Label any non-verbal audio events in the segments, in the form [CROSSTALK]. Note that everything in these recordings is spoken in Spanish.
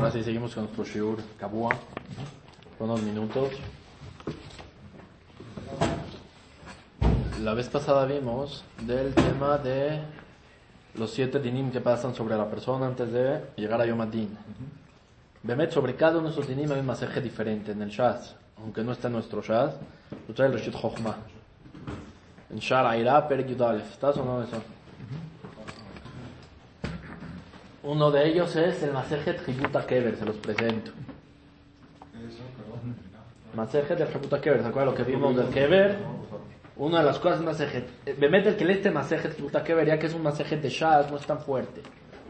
Ahora sí seguimos con nuestro shiur Kabua. Unos minutos. La vez pasada vimos del tema de los siete dinim que pasan sobre la persona antes de llegar a Yom Adin. Bemet, sobre cada uno de esos dinim hay un masaje diferente en el Shaz. Aunque no está en nuestro Shaz, lo trae el Rashid. En Shar Aira, Perek Yudalef. ¿Estás o no eso? Uno de ellos es el Masejet Hibuta Kever, se los presento. Masejet del Hibuta Kever, ¿se acuerdan lo que vimos del Kever? Una de las cosas Masejet. Bemet, el que lee este Masejet Hibuta Kever, ya que es un Masejet de Shaz, no es tan fuerte.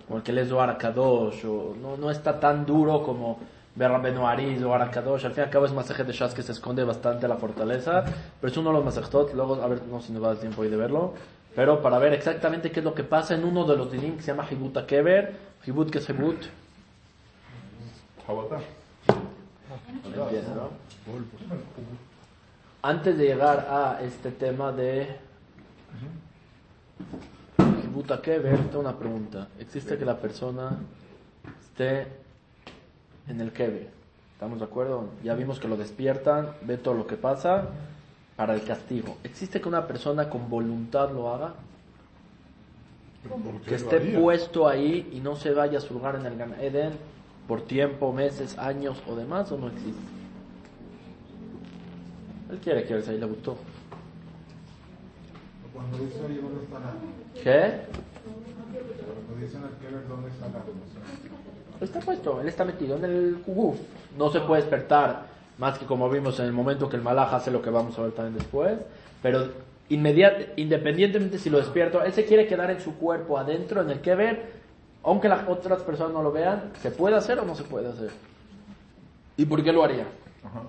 Como el que lee Zohar Kadosh, o no, no está tan duro como ver Rabbeinu Ari, Zohar Kadosh. Al fin y al cabo es un Masejet de Shaz que se esconde bastante la fortaleza, pero es uno de los Masejetot. Luego, a ver, no sé si nos va a dar tiempo hoy de verlo pero para ver exactamente qué es lo que pasa en uno de los dinim que se llama Hibuta Kever. Hibut, ¿qué es Hibut? Antes de llegar a este tema de Hibuta Kever, tengo una pregunta. ¿Existe que la persona esté en el Kever? ¿Estamos de acuerdo? Ya vimos que lo despiertan, ve todo lo que pasa para el castigo. ¿Existe que una persona con voluntad lo haga? Que esté puesto ahí y no se vaya a su lugar en el Gan Eden por tiempo, meses, años o demás, o no existe? Él quiere quedarse ahí, le gustó. ¿Qué? Está puesto, él está metido en el Kuguf. No se puede despertar más que como vimos en el momento que el malaj hace lo que vamos a ver también después, pero inmediat, independientemente si lo despierto, él se quiere quedar en su cuerpo adentro, en el que ver, aunque las otras personas no lo vean, ¿se puede hacer o no se puede hacer? ¿Y por qué lo haría? Ajá.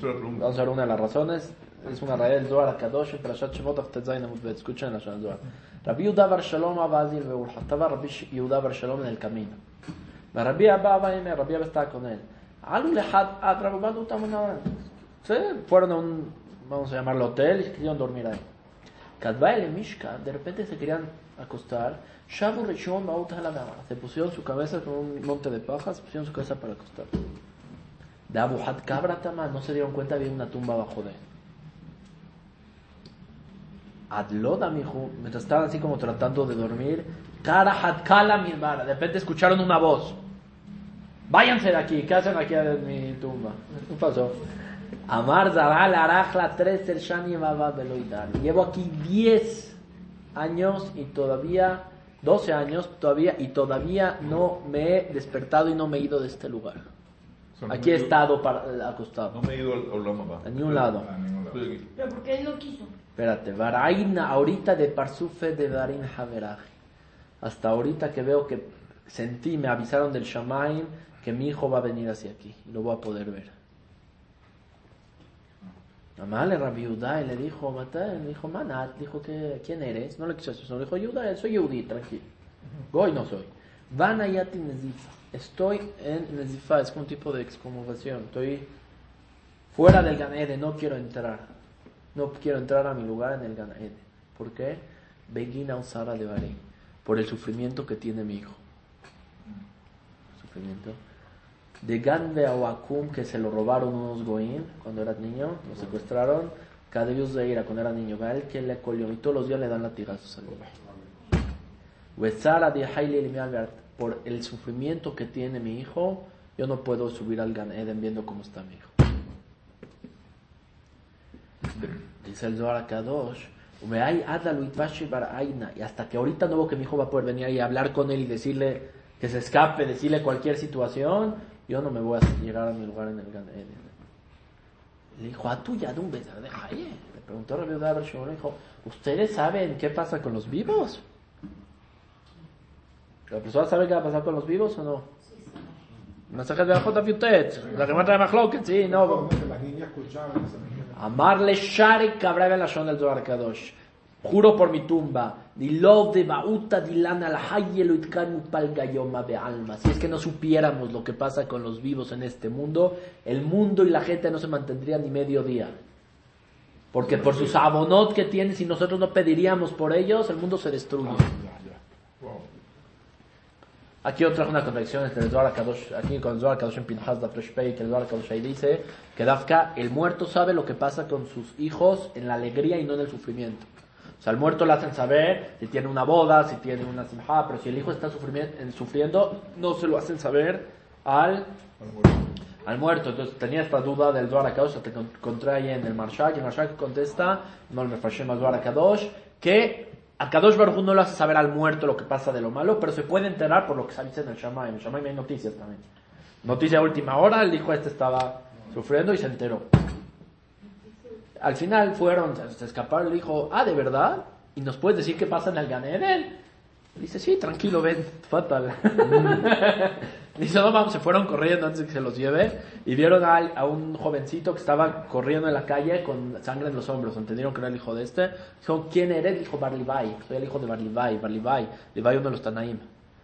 Pregunta. Vamos a ver una de las razones. Es una raíz del Zohar Kadosh, Parashat Shemot, Aftet Zayin Amut Bet. Escuchen la Shana Zohar. Rabbi Yehuda Bar Shalom Abazil. Estaba Rabbi Yehuda Bar Shalom en el camino. Rabbi Abba Abba Rabbi Abba estaba con él. Se fueron a un, vamos a llamarlo hotel y querían dormir ahí. Kadvael Mishka, de repente se querían acostar. Shabu Rishon Se pusieron su cabeza con un monte de pajas, pusieron su cabeza para acostar. De Abu Had Kabra Tama, no se dieron cuenta, había una tumba abajo de él. Adloda, mijo, mientras estaban así como tratando de dormir, Kara Had Kala Mirmara, de repente escucharon una voz. Váyanse de aquí, ¿qué hacen aquí en mi tumba? ¿Qué pasó? Amar Zaral Arajla 3 el Shani. Llevo aquí 10 años y todavía, 12 años todavía, y todavía no me he despertado y no me he ido de este lugar. O sea, no Aquí me he estado para- acostado. No me he ido al Abba. A ningún lado. A ningún lado. Pero porque él no quiso. Espérate, Varaina, ahorita de Parsufe de Darin Haveraj. Hasta ahorita que veo que sentí, me avisaron del Shamaim que mi hijo va a venir hacia aquí y lo voy a poder ver. Mamá le Rabbi Yehuda y le dijo, Mata, le dijo, Manat, dijo que, ¿quién eres? No le quiso eso, le dijo, Yehuda, soy Yehudi, tranquilo. Goy no soy. Van a Yati Nezifa. Estoy en Nezifa, es un tipo de excomulgación. Estoy fuera del Gan Eden, no quiero entrar. No quiero entrar a mi lugar en el Gan Eden. ¿Por qué? Begina Usara de Bahrein. Por el sufrimiento que tiene mi hijo. Sufrimiento. De Gan de Awakum, que se lo robaron unos Goim cuando era niño, lo secuestraron. Cadebios de Ira cuando era niño. Gael que le colió y todos los días le dan latigazos al hijo. Wezara de Haile Por el sufrimiento que tiene mi hijo, yo no puedo subir al Gan Eden viendo cómo está mi hijo. Dice el Zohar Kadosh, y hasta que ahorita no veo que mi hijo va a poder venir y hablar con él y decirle que se escape, decirle cualquier situación, yo no me voy a llegar a mi lugar en el Gan. Le dijo, a tu yadum bezar de Haye. Le preguntó Rabbi Shimon, le dijo, ¿ustedes saben qué pasa con los vivos? ¿La persona sabe qué va a pasar con los vivos o no? Mensaje de la J. La que mata de Mahloket, sí, no. Amarle Shari Cabra la Shon del Zohar Kadosh. Juro por mi tumba. De Bauta Dilana de alma. Si es que no supiéramos lo que pasa con los vivos en este mundo, el mundo y la gente no se mantendría ni medio día. Porque por sus abonot que tienen, si nosotros no pediríamos por ellos, el mundo se destruye. Aquí otra una contradicción entre el Zohar Kadosh, aquí con el Zohar Kadosh en Pinhas da que el Zohar Kadosh ahí dice que Dafka, el muerto sabe lo que pasa con sus hijos en la alegría y no en el sufrimiento. Sea, al muerto le hacen saber si tiene una boda, si tiene una simha, pero si el hijo está sufriendo, no se lo hacen saber al al muerto. Entonces tenía esta duda del Zohar HaKadosh, te encontré ahí en el Marshak, y el Marshak contesta, no el Mefashim al Zohar HaKadosh, que Kadosh Baruj no le hace saber al muerto lo que pasa de lo malo, pero se puede enterar por lo que se dice en el Shammai. En el hay noticias también. Noticia última hora, el hijo este estaba sufriendo y se enteró. Al final fueron, se- escaparon, le dijo, ah, ¿de verdad? ¿Y nos puedes decir qué pasa en el Gan Eden? Dice, sí, tranquilo, ven, fatal. [LAUGHS] Dice, no, vamos, se fueron corriendo antes de que se los lleve y vieron a, a un jovencito que estaba corriendo en la calle con sangre en los hombros. Entendieron que era el hijo de este. Dijo, ¿quién eres? Dijo, Barlivai. Soy el hijo de Barlivai, Barlivai. Levi uno de los Tanaim.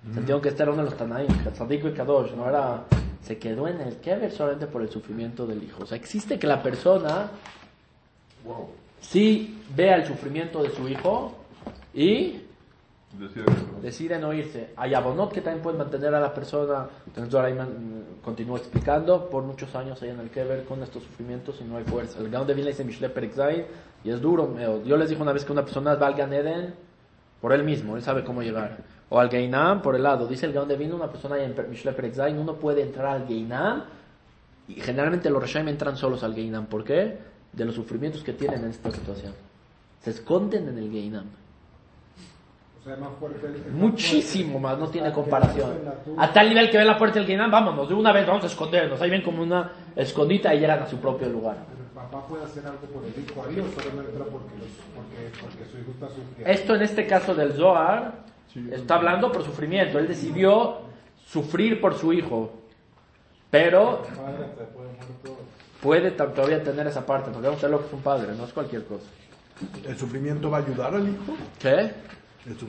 Entendieron que este era uno de los Tanaim, Tzaddik y Kadosh, no era... Se quedó en el Kever solamente por el sufrimiento del hijo. O sea, existe que la persona. Sí vea el sufrimiento de su hijo y que decide no irse. Hay abonot que también pueden mantener a la persona. Entonces ahora continúa explicando por muchos años ahí en el Kever con estos sufrimientos y no hay fuerza. El Gaon de Vilna dice Mishle y es duro. Yo les dije una vez que una persona va al Gan Eden por él mismo, él sabe cómo llegar. O al Geinam por el lado. Dice el Gaon de Vilna, una persona en Mishle Perikzain, uno puede entrar al Geinam y generalmente los Reshaim entran solos al Geinam. ¿Por qué? De los sufrimientos que tienen en esta situación. Se esconden en el Geinam. O sea, es más fuerte. el- es más Muchísimo más, no tiene comparación. A tal nivel que ve la puerta del Guinán, vámonos, de una vez vamos a escondernos. Ahí ven como una escondita y llegan a su propio lugar. Pero el papá puede hacer algo por el hijo ahí o solo entra porque, los, porque, porque su hijo está sufriendo. Esto en este caso del Zohar está hablando por sufrimiento. Él decidió sufrir por su hijo. Pero puede todavía tener esa parte, porque vamos a ver lo que es un padre, no es cualquier cosa. ¿El sufrimiento va a ayudar al hijo? ¿Qué?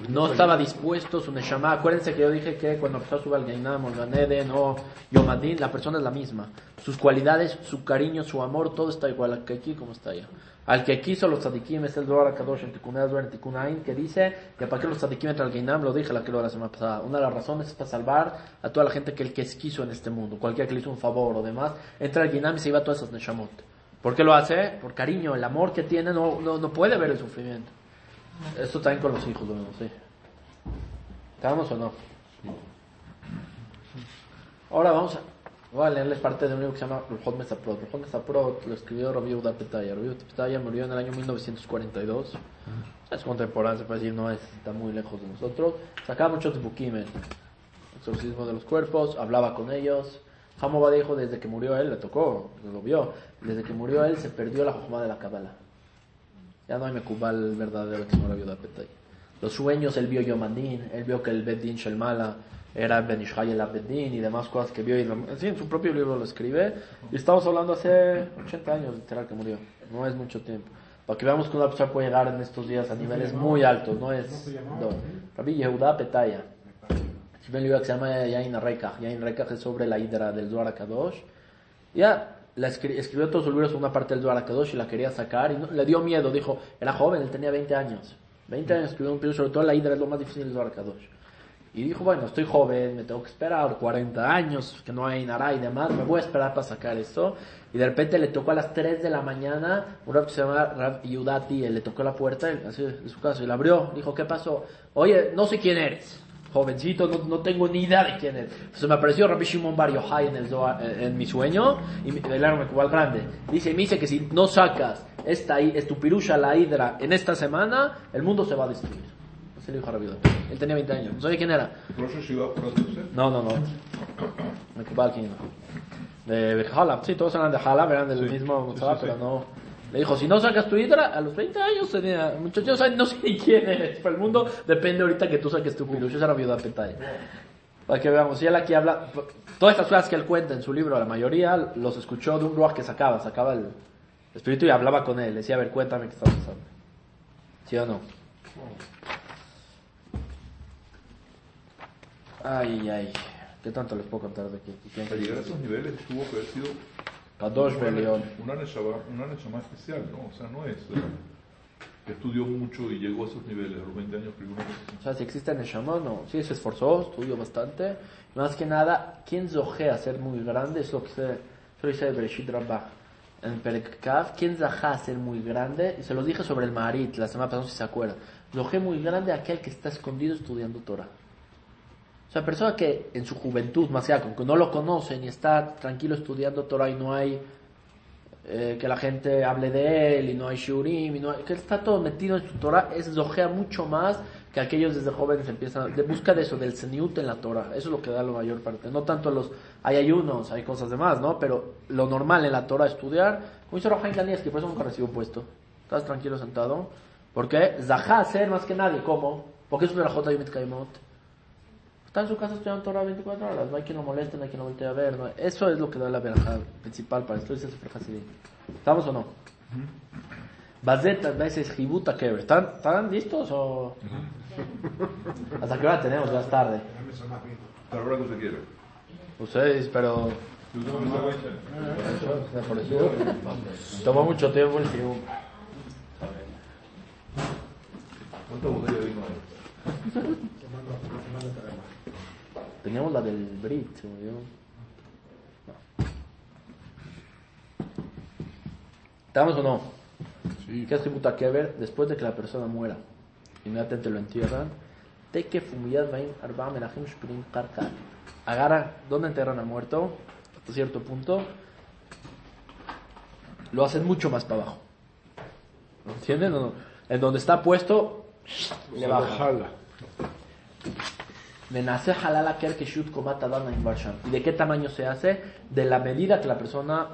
No estaba dispuesto su Neshama. Acuérdense que yo dije que cuando empezó a subir al o Yomadin, la persona es la misma. Sus cualidades, su cariño, su amor, todo está igual aquí como está allá. Al que quiso los tzadikim es el Zohar Kadosh en Tikkun en Tikkun que dice que para qué los tzadikim entran al Gainam, lo dije la que lo la semana pasada. Una de las razones es para salvar a toda la gente que él que quiso en este mundo. Cualquiera que le hizo un favor o demás, entra al Gainam y se lleva todas esas Neshamot. ¿Por qué lo hace? Por cariño, el amor que tiene no, no, no puede ver el sufrimiento. Esto también con los hijos lo vemos, sí. ¿Estamos o no? Ahora vamos a, voy a leerles parte de un libro que se llama Ruhot Mesaprot. Ruhot Mesaprot lo escribió Rabbi Yehuda Petaya. Rabbi Yehuda Petaya murió en el año 1942. Es contemporáneo, se puede decir, no es, está muy lejos de nosotros. Sacaba muchos bukim, el exorcismo de los cuerpos, hablaba con ellos. Hamoba dijo, desde que murió él, le tocó, lo vio. Desde que murió él, se perdió la jojma de la Kabbalah. Ya no hay Mekubal verdadero que se llama Rabbi Petaya. Los sueños, él vio Yomadin, él vio que el Beddin Shelmala era Ben el Abeddin y demás cosas que vio. Y sí, en su propio libro lo escribe. Y estamos hablando hace 80 años, literal, que murió. No es mucho tiempo. Para que veamos que una persona puede llegar en estos días a niveles muy altos. No es. No. Rabbi Yehuda Petaya. Escribe un libro que se llama Yain Rekach. Yain Rekach es sobre la hidra del Zohar Kadosh. Ya la escri- escribió todos sus libros una parte del Zohar y la quería sacar y no- le dio miedo. Dijo, era joven, él tenía 20 años. 20 años escribió un libro sobre todo la hidra es lo más difícil del Zohar. Y dijo, bueno, estoy joven, me tengo que esperar 40 años, que no hay nada y demás, me voy a esperar para sacar esto. Y de repente le tocó a las 3 de la mañana, un rab que se llama Rab Yudati, le tocó la puerta así, de su casa y la abrió. Dijo, ¿qué pasó? Oye, no sé quién eres. Jovencito, no, no tengo ni idea de quién eres. Entonces me apareció Rabbi Shimon Bar Yochai en, el Zohar- en, en mi sueño, y el árbol cubal grande. Dice, me dice que si no sacas esta, hi- tu pirusha, la hidra, en esta semana, el mundo se va a destruir. Así le dijo a Rabbi Yudati. Él tenía 20 años, no sabía quién era. No, no, no. Me ocupaba no. De, de Halab, sí, todos eran de Halab, eran del Sí, mismo sí, Motzá, sí, pero sí. no. Le dijo, si no sacas tu hidra, a los 20 años tenía, muchachos, no sé ni quién eres, para el mundo depende ahorita que tú saques tu pilucho, esa era viuda Petaya. Para que veamos, y él aquí habla, todas estas cosas que él cuenta en su libro, la mayoría los escuchó de un ruach que sacaba, sacaba el espíritu y hablaba con él, decía, a ver, cuéntame qué está pasando. ¿Sí o no? Ay, ay, ¿qué tanto les puedo contar de aquí? ¿Quién Para llegar a esos niveles tuvo que haber sido Kadosh una, Belión. una neshama, especial, ¿no? O sea, no es... eh, que estudió mucho y llegó a esos niveles a los 20 años primero. O sea, si existe Neshama, no. Sí, se esforzó, estudió bastante. Más que nada, ¿quién zojea a ser muy grande? Es lo que se, eso lo dice Bereshit Rabbah en Perekav. ¿Quién zajá a ser muy grande? Y se lo dije sobre el Maharit la semana pasada, si se acuerdan. Zojé muy grande aquel que está escondido estudiando Torah. O sea, persona que en su juventud, más allá, con que no lo conocen y está tranquilo estudiando Torah y no hay eh, que la gente hable de él y no hay shurim y no hay- que está todo metido en su Torah, es zojea mucho más que aquellos desde jóvenes empiezan, de busca de eso, del seniut en la Torah, eso es lo que da la mayor parte, no tanto los, hay ayunos, hay cosas demás, ¿no? Pero lo normal en la Torah estudiar, como dice Rohan eso nunca recibo un puesto, estás tranquilo sentado, porque zajá ser más que nadie, ¿cómo? Porque es una jota y Kaimot. Está en su casa estudiando Torah 24 horas, no hay quien lo moleste, no hay quien lo voltee a ver. no- Eso es lo que da la verja principal para esto. Dice Sefer Hasidim. ¿Estamos o no? Bazeta, veces Jibuta Kever. ¿Están, ¿Están listos o.? ¿Hasta qué hora tenemos? Ya es tarde. Hasta la hora que se quiera. Ustedes, pero. Tomó mucho tiempo el tiempo. ¿Cuántas botellas de vino? Teníamos la del Brit, se olvidó. No. ¿Estamos o no? ¿Qué es Jibuta Kever? Después de que la persona muera, inmediatamente lo entierran. Teke fumiyad vain arba melachim shpirim karka. Agarran, ¿dónde enterran al muerto? Hasta cierto punto. Lo hacen mucho más para abajo. ¿No entienden o no? En donde está puesto, le bajan. ¿Y de qué tamaño se hace? De la medida que la persona,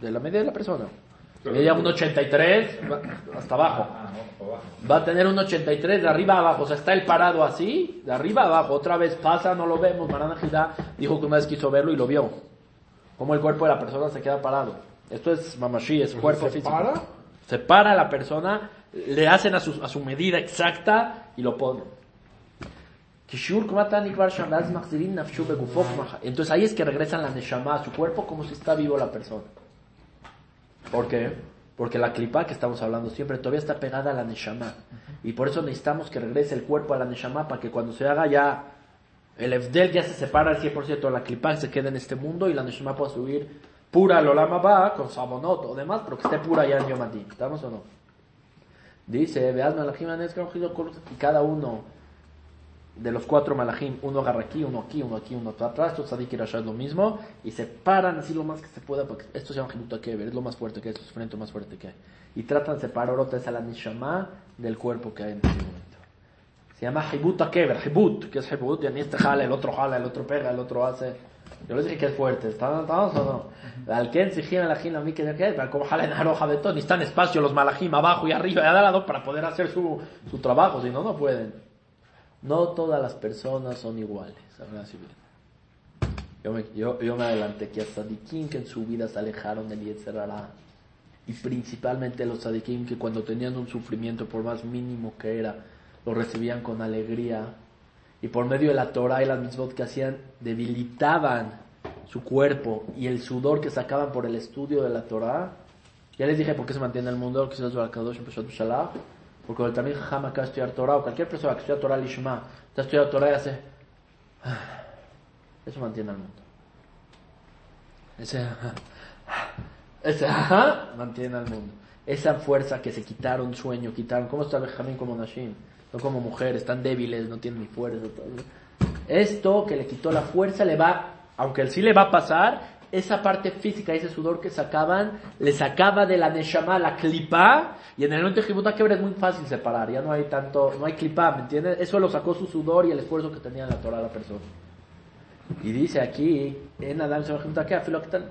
de la medida de la persona. Medida un 83 va- hasta abajo. Va a tener un 83 de arriba a abajo. O sea, está el parado así, de arriba a abajo. Otra vez pasa, no lo vemos. Marana Gidá dijo que una vez quiso verlo y lo vio. Cómo el cuerpo de la persona se queda parado. Esto es mamashi, es cuerpo ¿Se físico. para? Se para la persona, le hacen a su, a su medida exacta y lo ponen. Entonces ahí es que regresan la Neshama a su cuerpo como si está vivo la persona. ¿Por qué? Porque la clipa que estamos hablando siempre todavía está pegada a la Neshama. Y por eso necesitamos que regrese el cuerpo a la Neshama para que cuando se haga ya el Evdel ya se separa al 100% de la clipa se quede en este mundo y la Neshama pueda subir pura al Olama va con Sabonot o demás, pero que esté pura ya en Yom Adin. ¿Estamos o no? Dice, veas y cada uno de los cuatro malajim, uno agarra aquí, uno aquí, uno aquí, uno atrás, rasha es lo mismo, y se paran así lo más que se pueda, porque esto se llama Kever, es lo más fuerte que hay, es el sufrimiento más fuerte que hay. Y tratan de separar otra vez a la nishama del cuerpo que hay en ese momento. Se llama Jibuta Kever, Jibut, que es Jibut, y ni este jala, el otro jala, el otro pega, el otro hace. Yo les dije que es fuerte, ¿estamos o no? Al que exigía malajim a mí que para como jala en aroja de todo, necesitan espacio los malajim abajo y arriba y al lado para poder hacer su, su trabajo, si no, no pueden. No todas las personas son iguales. Yo me, yo, yo me adelanté que a Sadikim que en su vida se alejaron del Yetzerara. Y principalmente los Sadikim que cuando tenían un sufrimiento, por más mínimo que era, lo recibían con alegría. Y por medio de la Torah y las mitzvot que hacían, debilitaban su cuerpo y el sudor que sacaban por el estudio de la Torah. Ya les dije por qué se mantiene el mundo, que se porque el también Jajam acá estudiar Torah, o cualquier persona que estudia Torah Lishma, está estudiando Torah y hace. Eso mantiene al mundo. Ese. Ese. Mantiene al mundo. Esa fuerza que se quitaron sueño, quitaron. ¿Cómo está Benjamín como Nashim? No como mujeres, están débiles, no tienen ni fuerza. todo. Esto que le quitó la fuerza le va, aunque sí le va a pasar, esa parte física, ese sudor que sacaban, le sacaba de la neshama la clipa, y en el momento de Jibuta Kebra es muy fácil separar, ya no hay tanto, no hay clipa, ¿me entiendes? Eso lo sacó su sudor y el esfuerzo que tenía en la Torah la persona. Y dice aquí, en Adam se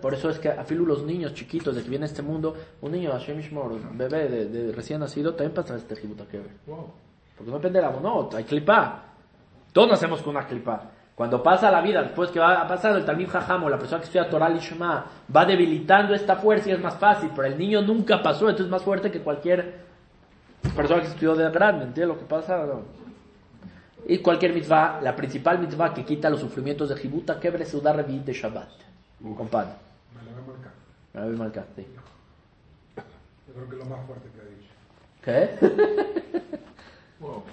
por eso es que afilu los niños chiquitos de que viene a este mundo, un niño, Hashem Ishmor, un bebé de, de recién nacido, también pasa este Jibuta Kebra. Porque no la no, hay clipa. Todos nacemos con una clipa. Cuando pasa la vida, después que va a pasar el Talmid Jajam o la persona que estudia Torah Lishma, va debilitando esta fuerza y es más fácil, pero el niño nunca pasó, entonces es más fuerte que cualquier persona que estudió de grande, ¿entiendes lo que pasa? No. Y cualquier mitzvah, la principal mitzvah que quita los sufrimientos de Jibuta, quebre sudar revit de Shabbat. Compadre. Me la voy a marcar. A ver, marca, sí. Yo creo que es lo más fuerte que ha dicho. ¿Qué? [LAUGHS] Wow.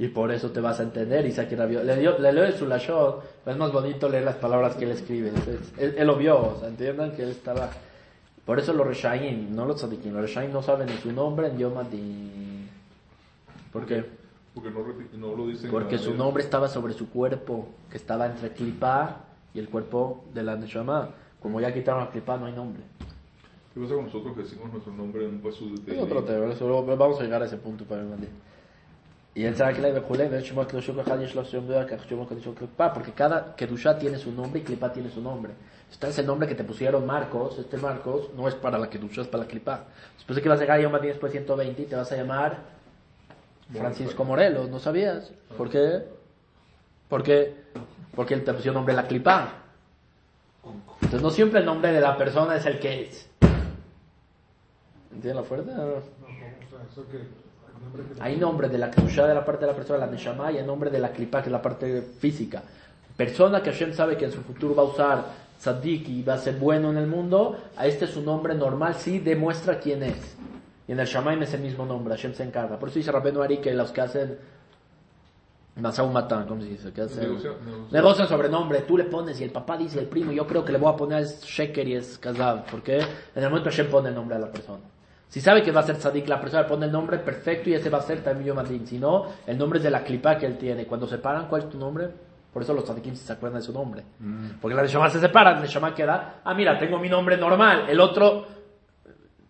Y por eso te vas a entender, Isaac Rabio. Le, dio- le leo el Sulashon, pero es más bonito leer las palabras que él escribe. Es- él, él lo vio, o sea, entiendan que él estaba... Por eso los Reshaim, no los Tzadikim, los Reshaim no saben ni su nombre en Yom Adin. ¿Por qué? Porque no, no lo dicen. Porque su nombre estaba sobre su cuerpo, que estaba entre Klipá y el cuerpo de la Neshama. Como ya quitaron la Klipá, no hay nombre. ¿Qué pasa con nosotros que decimos nuestro nombre en un paso de Es otro tema, eso lo- vamos a llegar a ese punto para el día. Y el Zakleb Bejuleb, el Shemot Shemot porque cada Kedusha tiene su nombre y Klipa tiene su nombre. Este nombre que te pusieron Marcos, este Marcos no es para la Kedusha, es para la Klipa. Después de que vas a llegar a Yom Adin después 120 y te vas a llamar Francisco pues. Morelos, ¿no sabías? Ah. ¿Por qué? Porque, porque él te puso nombre la Klipa. Entonces no siempre el nombre de la persona es el que es. ¿Entiendes la fuerza? No, eso que hay nombre de la Kedusha de la parte de la persona, la Neshama, y hay nombre de la Klipa, que es la parte física. Persona que Hashem sabe que en su futuro va a usar Tzadik y va a ser bueno en el mundo, a este su nombre normal sí demuestra quién es. Y en el Shamaim es el mismo nombre, Hashem se encarga. Por eso dice Rabbeinu Ari que los que hacen Masau Matan, ¿cómo se dice? Que hacen, Negocia- negocia- negocian sobre nombre, tú le pones y el papá dice el primo, yo creo que le voy a poner es Sheker y es Kazab, porque en el momento Hashem pone el nombre a la persona. Si sabe que va a ser tzadik, la persona pone el nombre perfecto y ese va a ser también Yom Adin. Si no, el nombre es de la clipa que él tiene. Cuando se paran, ¿cuál es tu nombre? Por eso los tzadikim se acuerdan de su nombre. Porque la Neshama se separa, la Neshama queda, ah, mira, tengo mi nombre normal, el otro,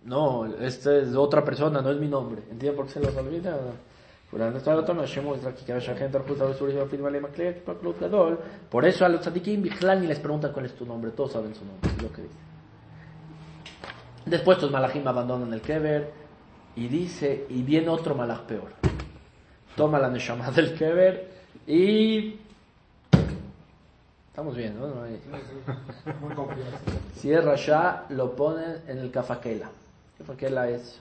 no, este es otra persona, no es mi nombre. ¿Entienden por qué se los olvida? Por eso a los tzadikim, ni les preguntan cuál es tu nombre, todos saben su nombre, es lo que dice. Después los malajim abandonan el kever y dice, y viene otro malaj peor. Toma la neshama [LAUGHS] del kever y... Estamos bien, ¿no? No hay-. Si es rasha, lo ponen en el kafakela. Kafakela es...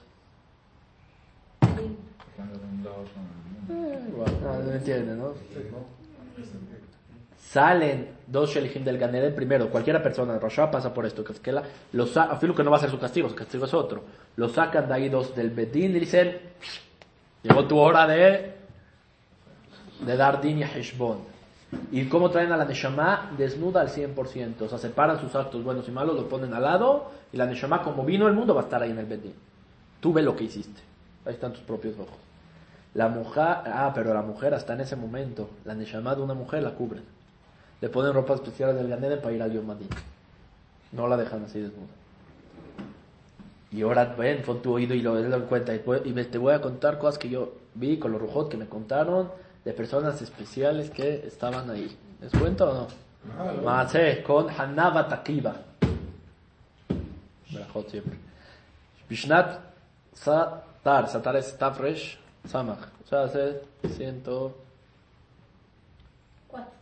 Eh, igual, no, no entiende, ¿no? Salen dos shelihim del Ganeden primero, cualquiera persona Rasha pasa por esto, lo sa- afirmo que no va a ser su castigo, su castigo es otro. Lo sacan de ahí dos del Bedín y dicen, llegó tu hora de, de dar din y heshbon. ¿Y cómo traen a la Neshama? Desnuda al 100%, o sea, separan sus actos buenos y malos, lo ponen al lado, y la Neshama, como vino el mundo, va a estar ahí en el Bedín. Tú ve lo que hiciste, ahí están tus propios ojos. La mujer, ah, pero la mujer hasta en ese momento, la Neshama de una mujer la cubren. Le ponen ropa especial del Ganeden para ir al Yom Adin. No la dejan así desnuda. Y ahora ven, pon tu oído y lo lo en cuenta. Y, y me- te voy a contar cosas que yo vi con los rujot que me contaron de personas especiales que estaban ahí. ¿Les cuento o no? Maaseh con Hanava Takiba. Berajot siempre. Bishnat Satar. Satar es Tafresh Samach. O sea, hace ciento... Cuatro.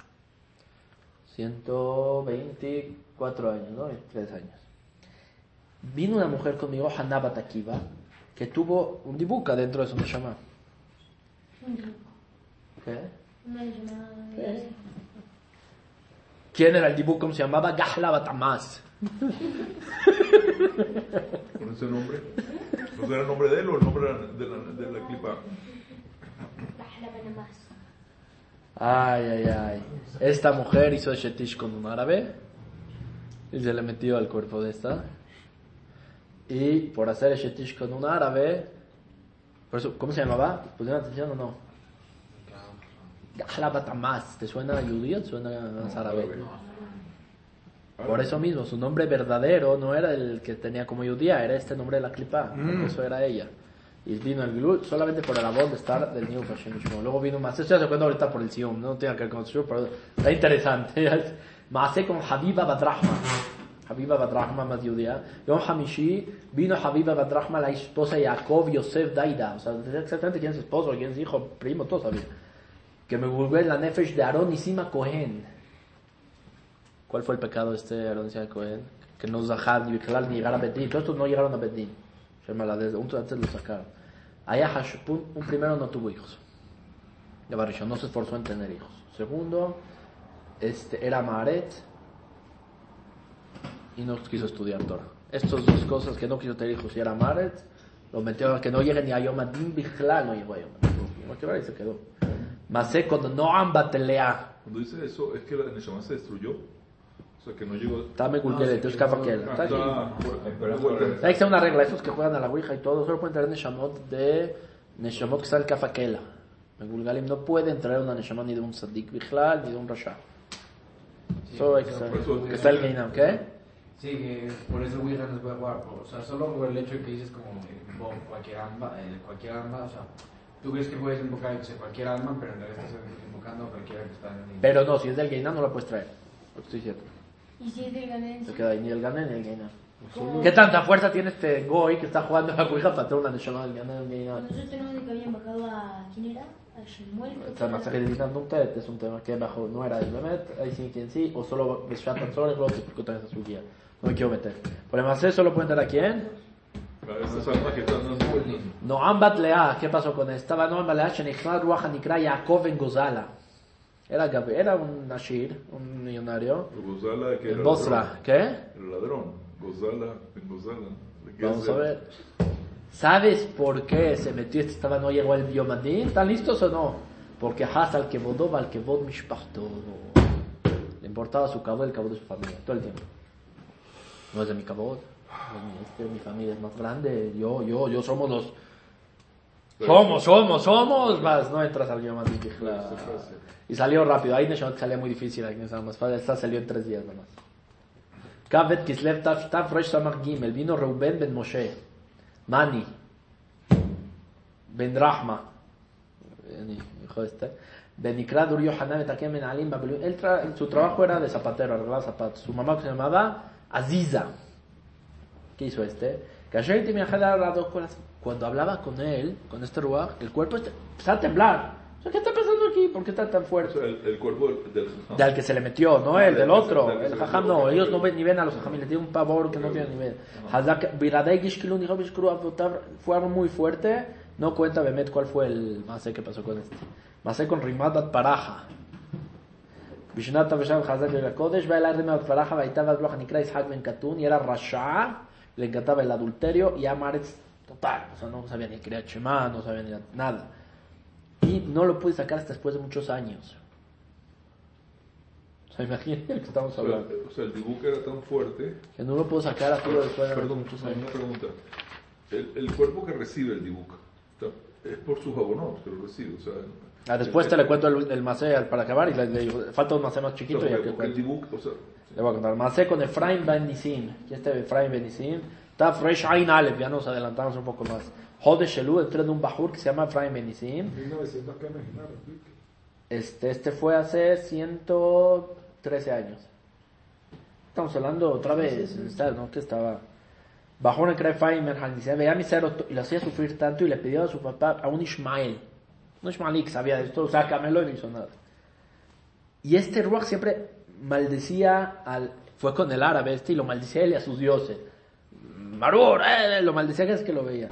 124 años, ¿no? 23 años. Vino una mujer conmigo, Hanaba Takiba, que tuvo un dibuca dentro de su neshama. ¿Qué? Una llamada. ¿Qué? ¿Quién era el dibuco? Se llamaba Gahla Batamas. Con ese nombre. ¿No era el nombre de él o el nombre de la, de la, de la clipa? La más. Ay, ay, ay. Esta mujer hizo shetish con un árabe y se le metió al cuerpo de esta. Y por hacer el shetish con un árabe, por eso, ¿cómo se llamaba? ¿Pusieron atención o no? Gahla Batamas. ¿Te suena judío? ¿Te suena más árabe? Por eso mismo, su nombre verdadero no era el que tenía como judía, era este nombre de la clipa, por eso era ella. Y vino el Glut solamente por el amor de estar del New Fashion. Luego vino más, esto ya se cuenta ahorita por el Sium, no tiene que ver con el pero está interesante. [LAUGHS] Más con Habiba Badrahma. Habiba Badrahma más judía. Yom Hamishi vino Habiba Badrahma, la esposa de Jacob Yosef Daida. O sea, exactamente quién es esposo, quién es hijo, primo, todo sabía. Que me volvió en la Nefesh de Aaron y Sima Cohen. ¿Cuál fue el pecado de este Aaron y Sima Cohen? Que no Zahar ni Bichlal ni llegar a Bedín. Todos estos no llegaron a Bedín. Antes lo sacaron. Allá Hashpun, un primero no tuvo hijos. De Barishon no se esforzó en tener hijos. Segundo, este, era Maaret y no quiso estudiar Torah. Estas dos cosas que no quiso tener hijos y era Maaret, Lo metió que no llegue ni a Yom Adin no llegó a Yom Adin. Y se quedó. Masé cuando no ambatelea. Cuando dice eso, es que la Neshama se destruyó. Sea, que no llegó. Está me culqué, entonces cafa que Hay que una regla, esos que juegan a la Ouija y todo, solo pueden traer Neshamot de Neshamot que está el Kafakela. Megulgalim no puede entrar una Neshamot ni de un Sadik Bichlal ni de un Rasha. Solo hay que saber que está el Geinam, ¿qué? Sí, que por eso Ouija no se puede jugar. O sea, solo por el hecho de que dices como eh, cualquier alma, eh, cualquier alma, o sea, tú crees que puedes invocar sé, cualquier alma, pero en realidad estás invocando a cualquiera que está en el... Pero no, si es del Geinam no lo puedes traer. Lo que estoy diciendo. Y si es del Ganen, Se queda ahí ni el Ganem ni el Geinam. ¿Qué tanta fuerza tiene este Goy que está jugando a la Ouija para traer una Neshamot del Ganem del Geinam? Nosotros tenemos de que habían bajado a. ¿Quién era? A Shemuel. creo que Esta de Dinah nunca es un tema que bajo no era el Bemet, ahí sí quien sí, o solo Beshat Atzor, luego te explico también esa su guía. No me quiero meter. Por el Masé solo pueden dar a quién? Que. Noam Bat Leah, ¿qué pasó con él? Estaba Noam Bat Leah, Shenichal Ruach Hanikra Yaakov en Gozala. Era, era un Nashir, un millonario. Gozala, que En era Bosra, ladrón. ¿qué? Era ladrón. Gozala, en Gozala. ¿Qué Vamos a ver. ¿Sabes por qué se metió este estaba no llegó el Yom Adin? ¿Están listos o no? Porque Has al Kebodov al Kebod Mishpachto. Le importaba su cabo el cabo de su familia, todo el tiempo. No es de mi cabo, es mi, este, mi familia es más grande. Yo, yo, yo somos los. Somos, somos, somos. Más, no entras al Yom Adin, Bichlal. Y salió rápido. Ahí Neshama salía muy difícil. Ahí Neshama más fácil. Esta salió en tres días nomás. Kavet Kislev Taf Taf Rosh Samach Gimel. Vino Reuben ben Moshe. Mani. Ben Rahma. Hijo este. Benikra Dur Yohanan Etakem Ben Alim. Él tra- su trabajo era de zapatero, arreglar zapatos. Su mamá se llamaba Aziza. ¿Qué hizo este? Cuando hablaba con él, con este ruach, el cuerpo empezaba a temblar. O sea, ¿qué está pasando aquí? ¿Por qué está tan O fuerte? sea, el, el cuerpo del. del De al que se le metió, no él, del otro. Del El jajam no, ellos no ven ni ven a los jajam, le tienen un pavor que no tienen ni ven. Fue algo muy fuerte. No cuenta Bemet cuál fue el masé que pasó con este. Masé con Rimat Paraja. El Rasha, le encantaba el adulterio y Amaretz total. O sea, no sabía ni crear Shema, no sabía ni nada. Y no lo pude sacar hasta después de muchos años. O sea, [LAUGHS] imagínate lo que estamos hablando. o sea, el dibujo era tan fuerte. Que no lo puedo sacar a todo después de Perdón, muchos una años. pregunta. El, el cuerpo que recibe el dibujo es por sus abonos que lo recibe. O sea, Ah, después te le cuento el, el macé al- para acabar y le, le digo, falta un macé más o chiquito sea, y el dibujo, o sea, Le voy a contar. Macé con Efraim Ben Nisim. Aquí está Efraim Ben. Está Fresh Ain Aleph, ya nos adelantamos un poco más. Jode Shelu, entré de un bajur que se llama Efraim Ben Nisim. 1900 que. Este, este fue hace 113 años. Estamos hablando otra vez, ¿sabes, ¿no? Que estaba. Bajó en el Faimer, veía a mi cero y lo hacía sufrir tanto y le pidió a su papá, a un Ishmael. Un Ishmael que sabía de esto, sácamelo y no hizo nada. Y este Ruach siempre maldecía al. Fue con el árabe este y lo maldecía él y a sus dioses. Marur, eh, lo maldecía cada vez que lo veía.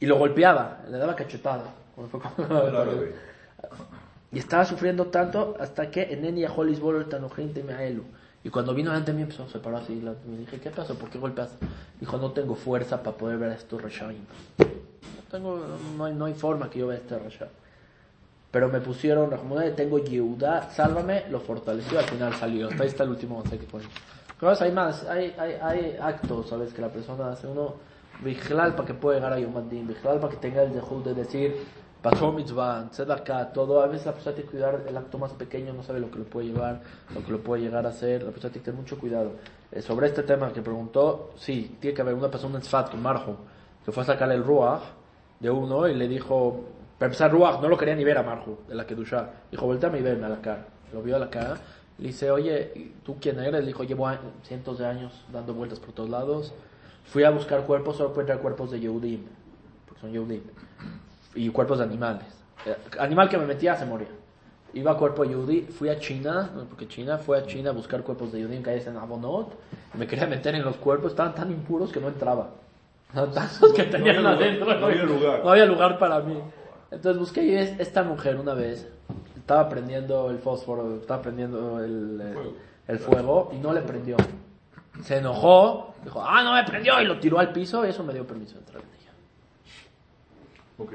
Y lo golpeaba, le daba cachetada. Fue con el árabe. Y estaba sufriendo tanto hasta que en Enia Holis Bolo el Tanojin Temeaelu. Y cuando vino de mí empezó a separar así. delante de mí. dije, ¿qué pasó? ¿Por qué golpeas? Dijo, no tengo fuerza para poder ver a estos Reshaim. No, tengo, no, hay, no hay forma que yo vea a este Resha. Pero me pusieron, tengo Yehuda, sálvame, lo fortaleció, al final salió. Ahí está el último mensaje que pone. Pero hay más, hay, hay, hay actos, ¿sabes? Que la persona hace uno, vigilal para que pueda llegar a Yom Adin, vigilal para que tenga el dejud de decir, pasó mitzvah, acá todo. A veces la persona tiene que cuidar el acto más pequeño, no sabe lo que lo puede llevar, lo que lo puede llegar a hacer. La persona tiene que tener mucho cuidado. Eh, sobre este tema que preguntó, sí, tiene que haber una persona en Sfat con Marjo, que fue a sacarle el Ruach de uno y le dijo, para empezar, Ruach no lo quería ni ver a Marjo, de la Kedusha. Dijo, volteame y verme a la cara. Lo vio a la cara. Le dice, oye, ¿tú quién eres? Le dijo, llevo cientos de años dando vueltas por todos lados. Fui a buscar cuerpos, solo traer cuerpos de Yehudim, porque son Yehudim. Y cuerpos de animales. Eh, Animal que me metía se moría. Iba a cuerpo Yehudi, fui a China, porque China fue a China a buscar cuerpos de Yehudim que hay en Abonot. me quería meter en los cuerpos, estaban tan impuros que no entraba. Tantos que tenían no había adentro. lugar, no había lugar. No había lugar para mí. Entonces busqué y es- esta mujer una vez estaba prendiendo el fósforo, estaba prendiendo el, eh, Fuego. el fuego y no le prendió. Se enojó, dijo, ah, no me prendió y lo tiró al piso y eso me dio permiso de entrar en ella. Ok.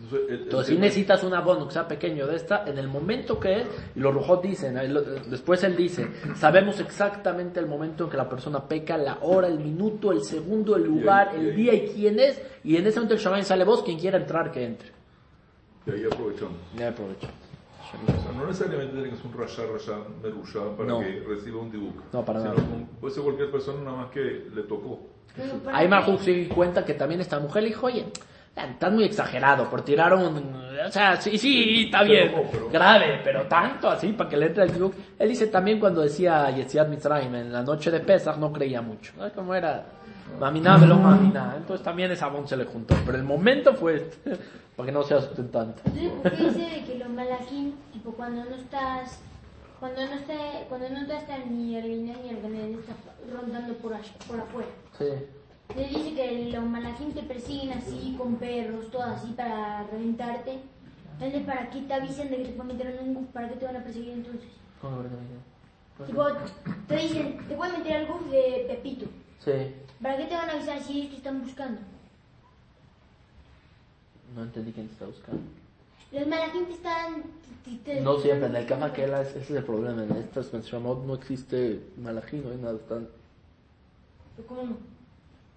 Entonces, el- el Entonces, si tema- necesitas un abono que sea pequeño de esta, en el momento que es, y los rujos dicen, ahí después él dice, sabemos exactamente el momento en que la persona peca, la hora, el minuto, el segundo, el lugar, Y ahí- y el ahí- día y quién es, y en ese momento el shaman sale vos, quien quiera entrar, que entre. De ahí aprovechamos. Ya aprovecho. O sea, no necesariamente tiene que ser un rasha, rasha, merusha para No. que reciba un dibujo. No, para nada. un- puede ser cualquier persona nada más que le tocó. Ahí Marjuk se dio cuenta que también esta mujer le dijo, oye, estás muy exagerado por tirar un... O sea, sí, sí, está bien, Pero, pero- grave, pero tanto así para que le entre el dibuk. Él dice también cuando decía Yetziat Mitzrayim en la noche de Pesach no creía mucho. ¿no? Como era Maminá, velo Maminá. Entonces también esa se le juntó. Pero el momento fue este, [LAUGHS] para que no sea sustentante. Entonces, ¿por qué dice de que los malajín, tipo, cuando no estás, cuando no está, cuando no está ni el ni el está rondando por, allá- por afuera? Sí. Le dice que los malajín te persiguen así, con perros, todo así, para reventarte. Entonces, ¿para qué te avisen de que te pueden meter en un bus? ¿Para qué te van a perseguir entonces? Tipo, te dicen, te pueden meter al bus de Pepito. Sí. ¿Para qué te van a avisar si ellos te están buscando? No entendí quién te está buscando. Los malajín te están... te- te- No siempre, en el Kama Kela ese es el problema. En estas Shemot no existe malají, no hay nada tan... ¿Cómo no?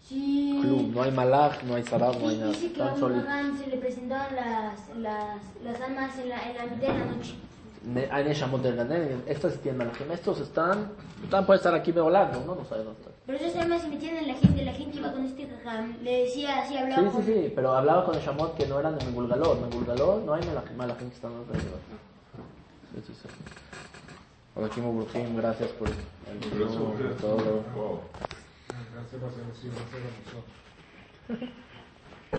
Sí. Club, no hay malaj, no hay sarab, no hay nada. Dice que a se le presentaban las, las, las almas en la, en la mitad de la noche. Estas sí tienen malajim. Estos están, están pueden estar aquí volando, uno no sabe dónde están. Pero esas almas se metían en la gente, la gente iba con este jajam, le decía así, hablaba Sí, sí, con... sí, pero hablaba con el Shamot que no eran de Mengulgalor. Mengulgalor no hay malajim, malajim que están alrededor. Sí, sí, sí. Hola, Kimo Brujim, gracias por el por ustedes. todo. Wow. Gracias, gracias, gracias, gracias.